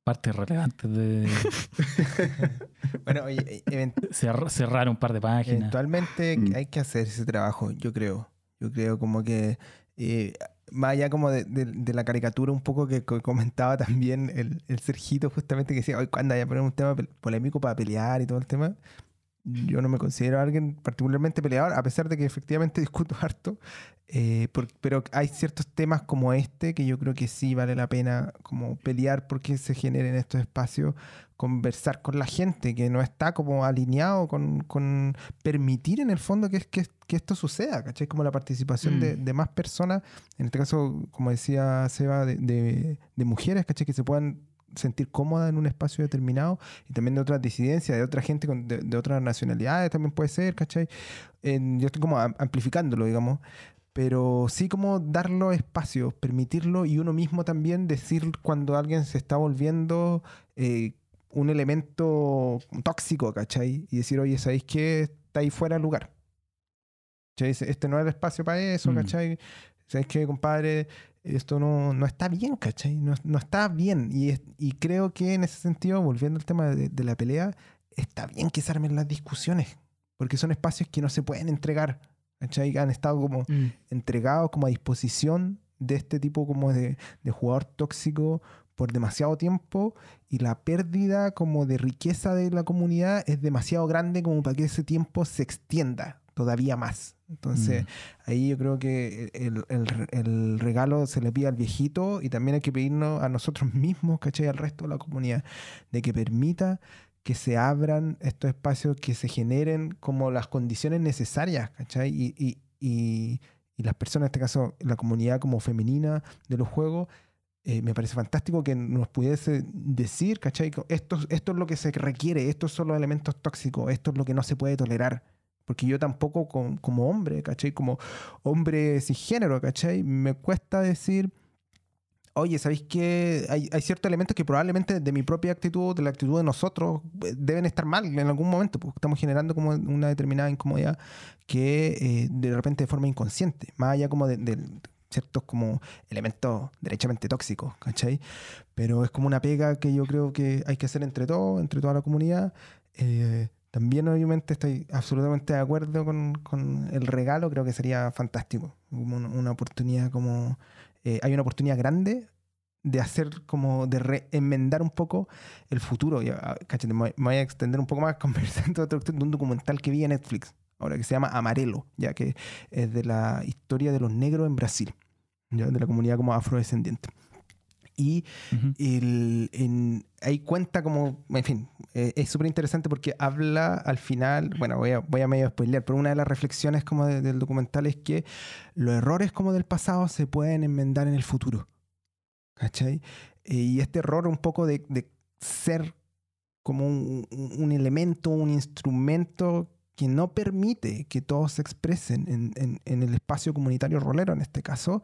partes relevantes de Bueno, oye, event- cer- cerrar un par de páginas. eventualmente Mm. hay que hacer ese trabajo, yo creo. Yo creo como que eh, más allá como de, de- de la caricatura un poco que co- comentaba también el, el Sergito justamente que decía, hoy cuando haya poner un tema polémico para pelear y todo el tema, yo no me considero alguien particularmente peleador, a pesar de que efectivamente discuto harto, eh, por- pero hay ciertos temas como este que yo creo que sí vale la pena como pelear porque se generen estos espacios, conversar con la gente que no está como alineado con, con permitir en el fondo que, que, que esto suceda, ¿cachai? Como la participación de, Mm. de más personas, en este caso, como decía Seba, de, de- de mujeres, ¿cachai? Que se puedan sentir cómodas en un espacio determinado y también de otras disidencias, de otra gente con- de, de otras nacionalidades también puede ser, ¿cachai? En- yo estoy como am- amplificándolo, digamos, pero sí como darlo espacio, permitirlo y uno mismo también decir cuando alguien se está volviendo eh, un elemento tóxico, ¿cachai? Y decir, oye, ¿sabéis qué? Está ahí fuera de lugar. ¿Cachai? Este no es el espacio para eso, Mm. ¿cachai? ¿Sabéis qué, compadre? Esto no, no está bien, ¿cachai? No, no está bien. Y, es- y creo que en ese sentido, volviendo al tema de, de la pelea, está bien que se armen las discusiones, porque son espacios que no se pueden entregar, ¿cachai? Han estado como Mm. entregados como a disposición de este tipo como de, de jugador tóxico por demasiado tiempo y la pérdida como de riqueza de la comunidad es demasiado grande como para que ese tiempo se extienda todavía más. Entonces, Mm. ahí yo creo que el, el- el regalo se le pide al viejito y también hay que pedirnos a nosotros mismos, ¿cachai? Al resto de la comunidad, de que permita que se abran estos espacios, que se generen como las condiciones necesarias, ¿cachai? Y, y, y, y las personas, en este caso la comunidad como femenina de los juegos, eh, me parece fantástico que nos pudiese decir, ¿cachai? Esto, esto es lo que se requiere, estos son los elementos tóxicos, esto es lo que no se puede tolerar. Porque yo tampoco como, como hombre, ¿cachai? Como hombre cisgénero, ¿cachai? Me cuesta decir, oye, ¿sabéis que hay, hay, ciertos elementos que probablemente de mi propia actitud, de la actitud de nosotros, eh, deben estar mal en algún momento? Porque estamos generando como una determinada incomodidad que eh, de repente de forma inconsciente, más allá como de, de ciertos como elementos derechamente tóxicos, ¿cachai? Pero es como una pega que yo creo que hay que hacer entre todos, entre toda la comunidad. Eh, también obviamente estoy absolutamente de acuerdo con, con, el regalo, creo que sería fantástico, una, una oportunidad como... Eh, hay una oportunidad grande de hacer como de reenmendar un poco el futuro. Ya, cachate, me voy a extender un poco más conversando de un documental que vi en Netflix ahora que se llama Amarelo, ya que es de la historia de los negros en Brasil, ¿ya? de la comunidad como afrodescendiente. Y uh -huh. el, en, ahí cuenta como, en fin, eh, es súper interesante porque habla al final, bueno, voy a, voy a medio spoilear, pero una de las reflexiones como de, del documental es que los errores como del pasado se pueden enmendar en el futuro. ¿Cachai? Eh, y este error un poco de, de ser como un, un, elemento, un instrumento que no permite que todos se expresen en, en, en, el espacio comunitario rolero, en este caso,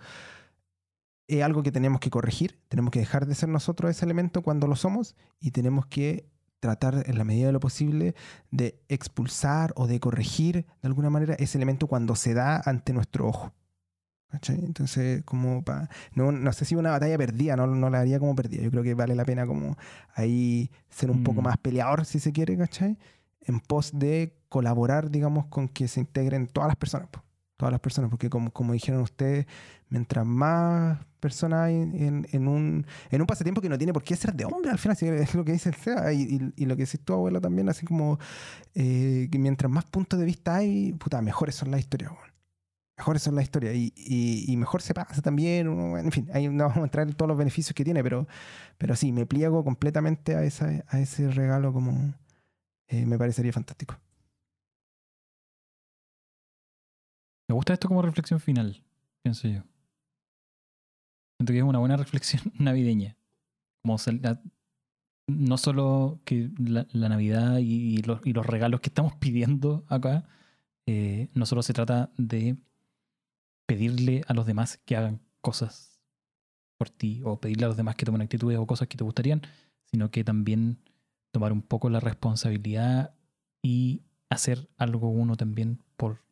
es algo que tenemos que corregir. Tenemos que dejar de ser nosotros ese elemento cuando lo somos y tenemos que tratar en la medida de lo posible de expulsar o de corregir de alguna manera ese elemento cuando se da ante nuestro ojo. ¿Cachai? Entonces, como pa, no, no sé si una batalla perdida, no, no la haría como perdida. Yo creo que vale la pena como ahí ser un mm. poco más peleador, si se quiere, ¿cachai? En pos de colaborar, digamos, con que se integren todas las personas. Todas las personas, porque como, como dijeron ustedes, mientras más personas en, un, en un pasatiempo que no tiene por qué ser de hombre, al final, es lo que dice el SEA, y, lo que dice tu abuelo también, así como eh, que mientras más puntos de vista hay, puta, mejores son las historias, mejores son las historias, y, mejor se pasa también, en fin, ahí no vamos a entrar en todos los beneficios que tiene, pero, pero sí, me pliego completamente a, esa, a ese regalo como eh, me parecería fantástico. Me gusta esto como reflexión final, pienso yo. Siento que es una buena reflexión navideña. No solo que la, la Navidad y, los, y, los, regalos que estamos pidiendo acá, eh, no solo se trata de pedirle a los demás que hagan cosas por ti o pedirle a los demás que tomen actitudes o cosas que te gustarían, sino que también tomar un poco la responsabilidad y hacer algo uno también por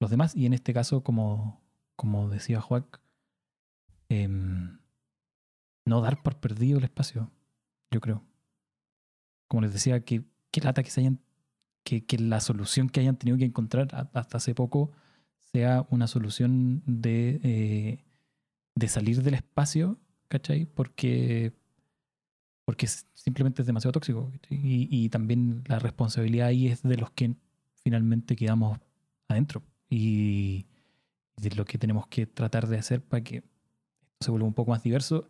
los demás. Y en este caso, como, como decía Juac, eh, no dar por perdido el espacio, yo creo. Como les decía, que, que lata que se hayan, que, que la solución que hayan tenido que encontrar hasta hace poco sea una solución de, eh, de salir del espacio, ¿cachai? Porque, porque simplemente es demasiado tóxico. Y, y también la responsabilidad ahí es de los que finalmente quedamos adentro y de lo que tenemos que tratar de hacer para que se vuelva un poco más diverso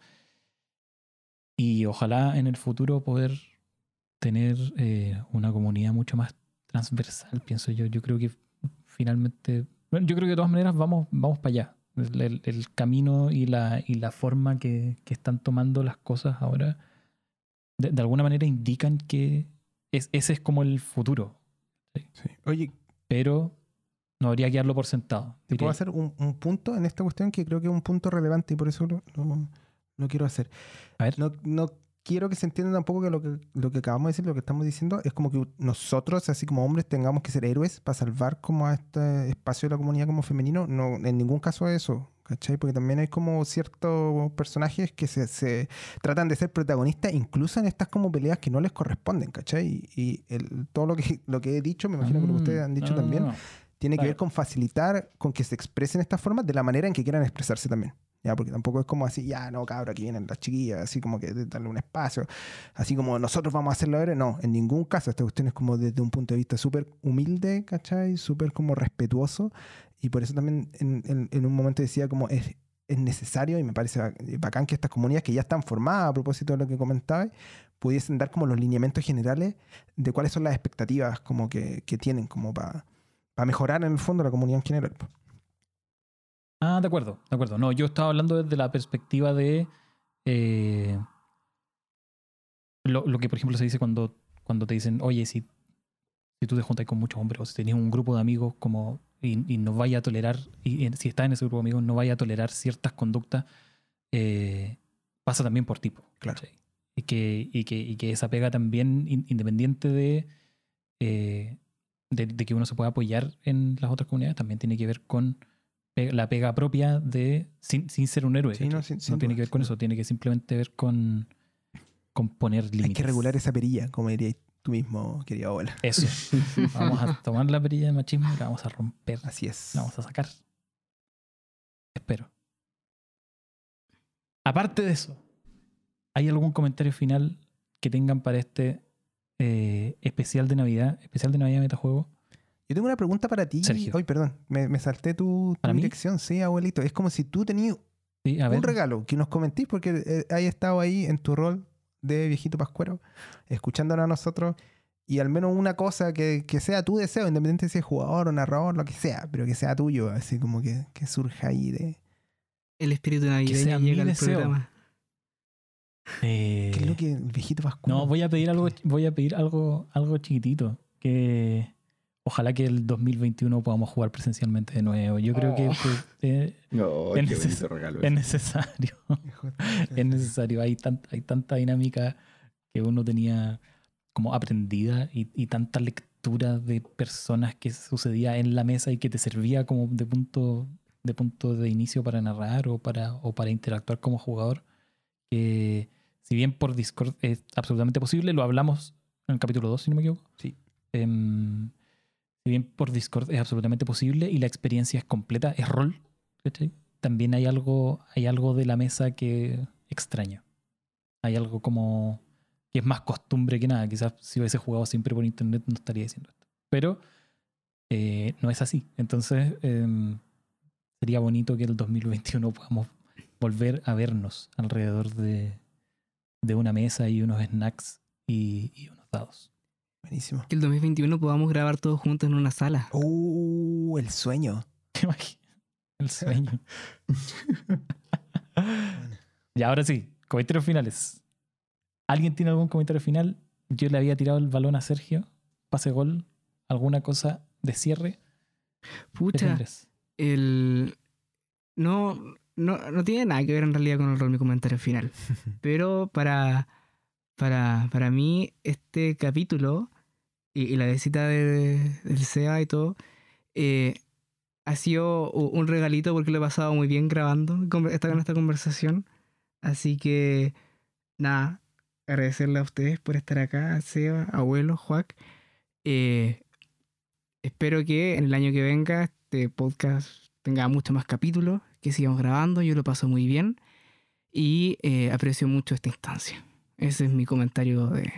y ojalá en el futuro poder tener eh, una comunidad mucho más transversal, pienso yo. Yo creo que finalmente, bueno, yo creo que de todas maneras vamos, vamos para allá. El, el, camino y la, y la forma que, que, están tomando las cosas ahora, de, de alguna manera indican que es, ese es como el futuro. ¿sí? Sí. Oye, pero no habría que darlo por sentado. ¿Te puedo hacer un, un, punto en esta cuestión que creo que es un punto relevante y por eso lo, lo, lo quiero hacer? A ver. No, no, quiero que se entienda tampoco que lo, que lo que acabamos de decir, lo que estamos diciendo, es como que nosotros, así como hombres, tengamos que ser héroes para salvar como a este espacio de la comunidad como femenino. No, en ningún caso es eso. ¿Cachai? Porque también hay como ciertos personajes que se, se, tratan de ser protagonistas, incluso en estas como peleas que no les corresponden, ¿cachai? Y, y el, todo lo que, lo que he dicho, me imagino mm, que lo que ustedes han dicho no, también, no tiene claro. que ver con facilitar, con que se expresen estas formas de la manera en que quieran expresarse también. ¿ya? Porque tampoco es como así, ya, no, cabra, aquí vienen las chiquillas, así como que darle un espacio, así como nosotros vamos a hacerlo ahora. No, en ningún caso. Esta cuestión es como desde un punto de vista súper humilde, ¿cachai? Súper como respetuoso. Y por eso también en, en, en, un momento decía como es, es necesario y me parece ba- bacán que estas comunidades que ya están formadas a propósito de lo que comentabas pudiesen dar como los lineamientos generales de cuáles son las expectativas como que, que tienen como para mejorar en el fondo la comunidad en general. Ah, de acuerdo, de acuerdo. No, yo estaba hablando desde la perspectiva de eh, lo, lo que, por ejemplo, se dice cuando, cuando te dicen, oye, si, si tú te juntas con muchos hombres o si tenés un grupo de amigos como y, y no vaya a tolerar, y, y si estás en ese grupo de amigos, no vaya a tolerar ciertas conductas, eh, pasa también por tipo. Claro. Y que, y, que, y que esa pega también, in- independiente de, eh, de, de que uno se pueda apoyar en las otras comunidades, también tiene que ver con pe- la pega propia de sin, sin ser un héroe. No, sin- sin tiene duda, que ver con eso, tiene que simplemente ver con, con poner límites. Hay que regular esa perilla, como dirías tú mismo, querida abuela. Eso. vamos a tomar la perilla de machismo y la vamos a romper. Así es. La vamos a sacar. Espero. Aparte de eso, ¿hay algún comentario final que tengan para este eh, especial de Navidad? Especial de Navidad Metajuego. Yo tengo una pregunta para ti. Sergio. Ay, perdón, me, me salté tu, tu dirección. Sí, abuelito. Es como si tú tenías Sí, a ver. un regalo que nos comentís porque eh, hay estado ahí en tu rol de viejito pascuero, escuchándonos a nosotros y al menos una cosa que, que sea tu deseo, independiente de si es jugador o narrador, lo que sea, pero que sea tuyo, así como que, que surja ahí de... El espíritu sea navideño mi llega al deseo. programa. Eh, ¿Qué es lo que el viejito? No, voy a pedir algo, voy a pedir algo, algo chiquitito. Que ojalá que el 2021 podamos jugar presencialmente de nuevo. Yo creo que, Oh. que, eh, No, Es neces- regalo. es necesario. Es necesario. Hay, tan- hay tanta dinámica que uno tenía como aprendida y, y tanta lectura de personas que sucedía en la mesa y que te servía como de punto de punto de inicio para narrar o para, o para interactuar como jugador. Que si bien por Discord es absolutamente posible, lo hablamos en el capítulo 2, si no me equivoco. Sí. Em, si bien por Discord es absolutamente posible y la experiencia es completa, es rol, ¿cachai? también hay algo, hay algo de la mesa que extraño. Hay algo como que es más costumbre que nada. Quizás si hubiese jugado siempre por internet no estaría diciendo esto. Pero eh, no es así. Entonces em, sería bonito que el 2021 podamos volver a vernos alrededor de, de una mesa y unos snacks y, y unos dados. Buenísimo. Que el 2021 podamos grabar todos juntos en una sala. Uh, el sueño. ¿Te imaginas? El sueño. y ahora sí, comentarios finales. ¿Alguien tiene algún comentario final? Yo le había tirado el balón a Sergio. Pase gol. ¿Alguna cosa de cierre? Pucha, el... No, no, no tiene nada que ver en realidad con el rol mi comentario final. Pero para, para, para mí, este capítulo y, y la visita de- del SEA y todo, eh, ha sido un regalito porque lo he pasado muy bien grabando con esta, esta conversación. Así que, nada, agradecerle a ustedes por estar acá, Seba, abuelo, Juac. Eh, espero que en el año que venga este podcast tenga muchos más capítulos, que sigamos grabando, yo lo paso muy bien y eh, aprecio mucho esta instancia. Ese es mi comentario de,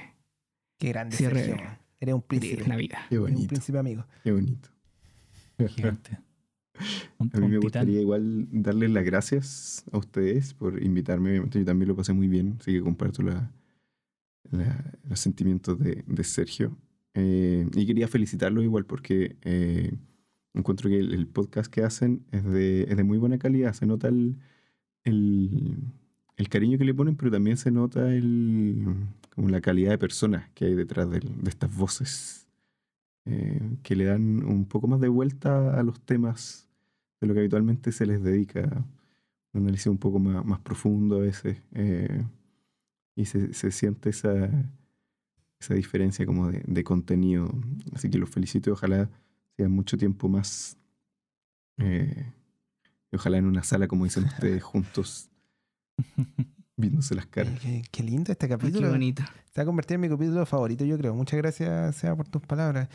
Qué grande, Cierre Sergio. Eres un de príncipe. Navidad. Qué Eres un bonito, príncipe amigo. qué bonito. Gigante. A mí me gustaría igual darles las gracias a ustedes por invitarme. Obviamente yo también lo pasé muy bien, así que comparto la, la- los sentimientos de, de Sergio. Eh, y quería felicitarlo igual porque eh, encuentro que el, podcast que hacen es de, es de muy buena calidad. Se nota el, el, cariño que le ponen, pero también se nota el, como la calidad de personas que hay detrás de estas voces. eh, que le dan un poco más de vuelta a los temas de lo que habitualmente se les dedica. Un análisis un poco más, más profundo a veces. eh, y se, se siente esa, esa diferencia como de, de contenido. Así que los felicito y ojalá sea mucho tiempo más. eh, y ojalá en una sala, como dicen ustedes, juntos, viéndose las caras. Qué, qué lindo este Ay, Qué capítulo. bonito. Se va a convertir en mi capítulo favorito, yo creo. Muchas gracias, Seba, por tus palabras.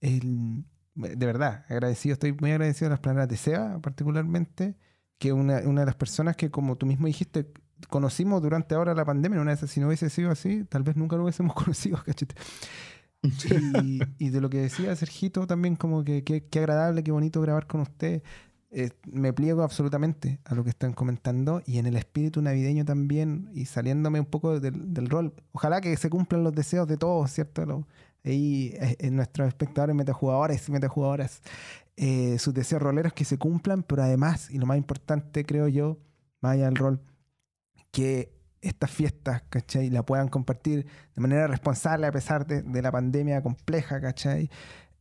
El- de verdad, agradecido, estoy muy agradecido de las palabras de Seba, particularmente, que una, una de las personas que, como tú mismo dijiste, conocimos durante ahora la pandemia. Una vez, si no hubiese sido así, tal vez nunca lo hubiésemos conocido, cachete. Y, y de lo que decía Sergito también, como que qué agradable, qué bonito grabar con usted. eh, me pliego absolutamente a lo que están comentando y en el espíritu navideño también y saliéndome un poco del, del rol. Ojalá que se cumplan los deseos de todos, ¿cierto? Lo- ahí eh, en nuestros espectadores, metajugadores y metajugadoras, eh, sus deseos roleros que se cumplan, pero además, y lo más importante creo yo, más allá del rol, que estas fiestas, ¿cachai? La puedan compartir de manera responsable a pesar de, de la pandemia compleja, ¿cachai?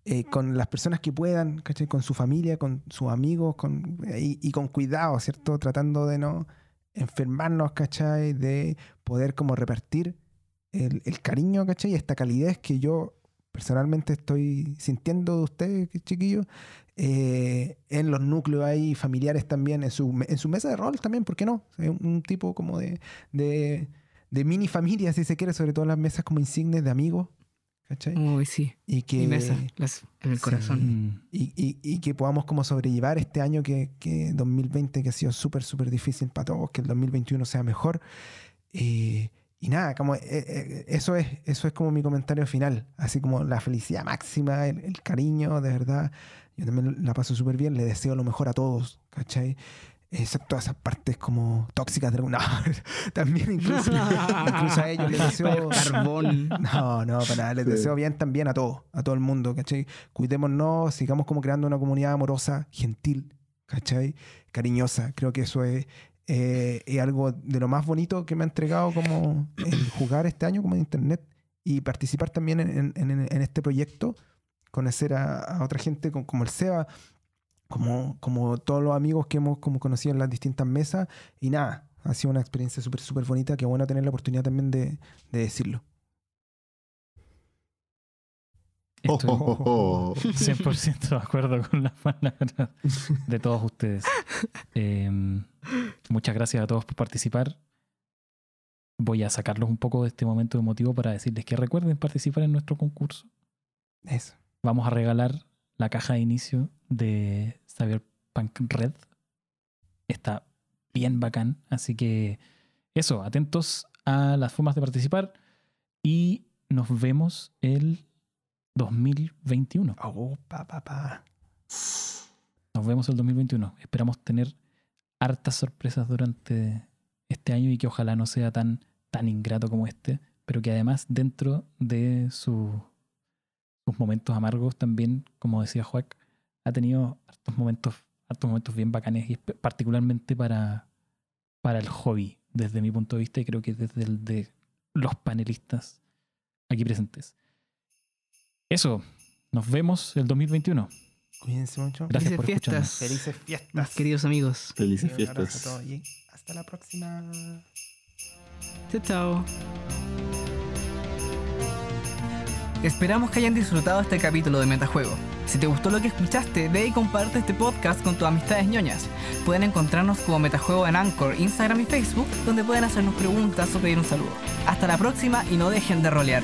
Eh, con las personas que puedan, ¿cachai? Con su familia, con sus amigos, con, y, y con cuidado, ¿cierto? Tratando de no enfermarnos, ¿cachai? De poder como repartir el, el cariño, ¿cachai? Esta calidez que yo personalmente estoy sintiendo de ustedes, chiquillos, eh, en los núcleos ahí familiares también, en su, en su mesa de rol también, ¿por qué no? Un, un tipo como de, de, de mini familia, si se quiere, sobre todo las mesas como insignes de amigos, ¿cachai? Uy, sí. Y que, Mi mesa, las- en el Sí. corazón. Y, y- y que podamos como sobrellevar este año que, que 2020 que ha sido súper, súper difícil para todos, que el 2021 sea mejor. Eh, y nada, como eh, eh, eso es eso es como mi comentario final, así como la felicidad máxima, el, el cariño, de verdad. Yo también la paso súper bien, le deseo lo mejor a todos, ¿cachai? Excepto a esas partes como tóxicas de alguna también incluso, incluso a ellos les deseo Carbón. no, no, para nada. Les Sí. deseo bien también a todos, a todo el mundo, ¿cachai? Cuidémonos, sigamos como creando una comunidad amorosa, gentil, ¿cachai? Cariñosa. Creo que eso es, eh, es algo de lo más bonito que me ha entregado como jugar este año como en internet y participar también en, en- en- este proyecto, conocer a, otra gente como el Seba, como, como todos los amigos que hemos como conocido en las distintas mesas y nada. Ha sido una experiencia súper, súper bonita. Qué bueno tener la oportunidad también de decirlo. Estoy oh, oh, oh. 100% de acuerdo con las palabras de todos ustedes. Eh, muchas gracias a todos por participar. Voy a sacarlos un poco de este momento emotivo para decirles que recuerden participar en nuestro concurso. Eso. Vamos a regalar la caja de inicio de Cyberpunk Red. Está bien bacán, así que eso, atentos a las formas de participar y nos vemos el 2021. Oh, pa, pa. Nos vemos el 2021. Esperamos tener hartas sorpresas durante este año y que ojalá no sea tan, tan ingrato como este, pero que además dentro de su- sus momentos amargos también, como decía Juac, ha tenido hartos momentos, hartos momentos bien bacanes y particularmente para, para el hobby, desde mi punto de vista y creo que desde el de los panelistas aquí presentes. Eso, nos vemos el 2021. Cuídense mucho. Gracias Felices por escucharnos. fiestas, Felices fiestas. mis queridos amigos. Felices Un abrazo a fiestas. todos y hasta la próxima. Chao, chao. Esperamos que hayan disfrutado este capítulo de Metajuego. Si te gustó lo que escuchaste, ve y comparte este podcast con tus amistades ñoñas. Pueden encontrarnos como Metajuego en Anchor, Instagram y Facebook, donde pueden hacernos preguntas o pedir un saludo. Hasta la próxima y no dejen de rolear.